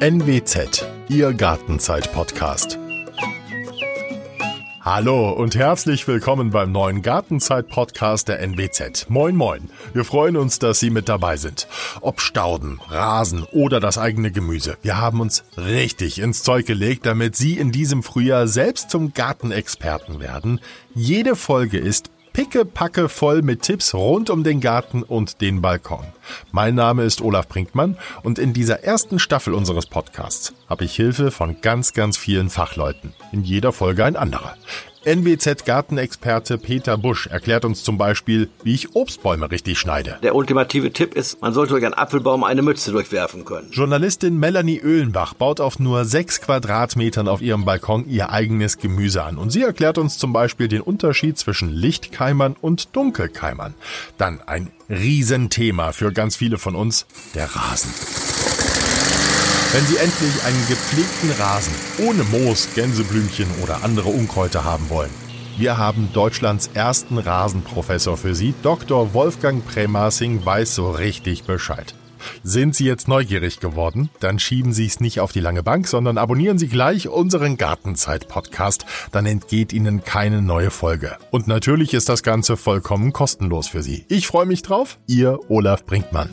NWZ, Ihr Gartenzeit-Podcast. Hallo und herzlich willkommen beim neuen Gartenzeit-Podcast der NWZ. Moin moin. Wir freuen uns, dass Sie mit dabei sind. Ob Stauden, Rasen oder das eigene Gemüse. Wir haben uns richtig ins Zeug gelegt, damit Sie in diesem Frühjahr selbst zum Gartenexperten werden. Jede Folge ist pickepacke voll mit Tipps rund um den Garten und den Balkon. Mein Name ist Olaf Brinkmann und in dieser ersten Staffel unseres Podcasts habe ich Hilfe von ganz, ganz vielen Fachleuten. In jeder Folge ein anderer. NWZ-Gartenexperte Peter Busch erklärt uns zum Beispiel, wie ich Obstbäume richtig schneide. Der ultimative Tipp ist, man sollte durch einen Apfelbaum eine Mütze durchwerfen können. Journalistin Melanie Öhlenbach baut auf nur sechs Quadratmetern auf ihrem Balkon ihr eigenes Gemüse an. Und sie erklärt uns zum Beispiel den Unterschied zwischen Lichtkeimern und Dunkelkeimern. Dann ein Riesenthema für ganz viele von uns, der Rasen. Wenn Sie endlich einen gepflegten Rasen ohne Moos, Gänseblümchen oder andere Unkräuter haben wollen. Wir haben Deutschlands ersten Rasenprofessor für Sie. Dr. Wolfgang Prämasing weiß so richtig Bescheid. Sind Sie jetzt neugierig geworden? Dann schieben Sie es nicht auf die lange Bank, sondern abonnieren Sie gleich unseren Gartenzeit-Podcast. Dann entgeht Ihnen keine neue Folge. Und natürlich ist das Ganze vollkommen kostenlos für Sie. Ich freue mich drauf. Ihr Olaf Brinkmann.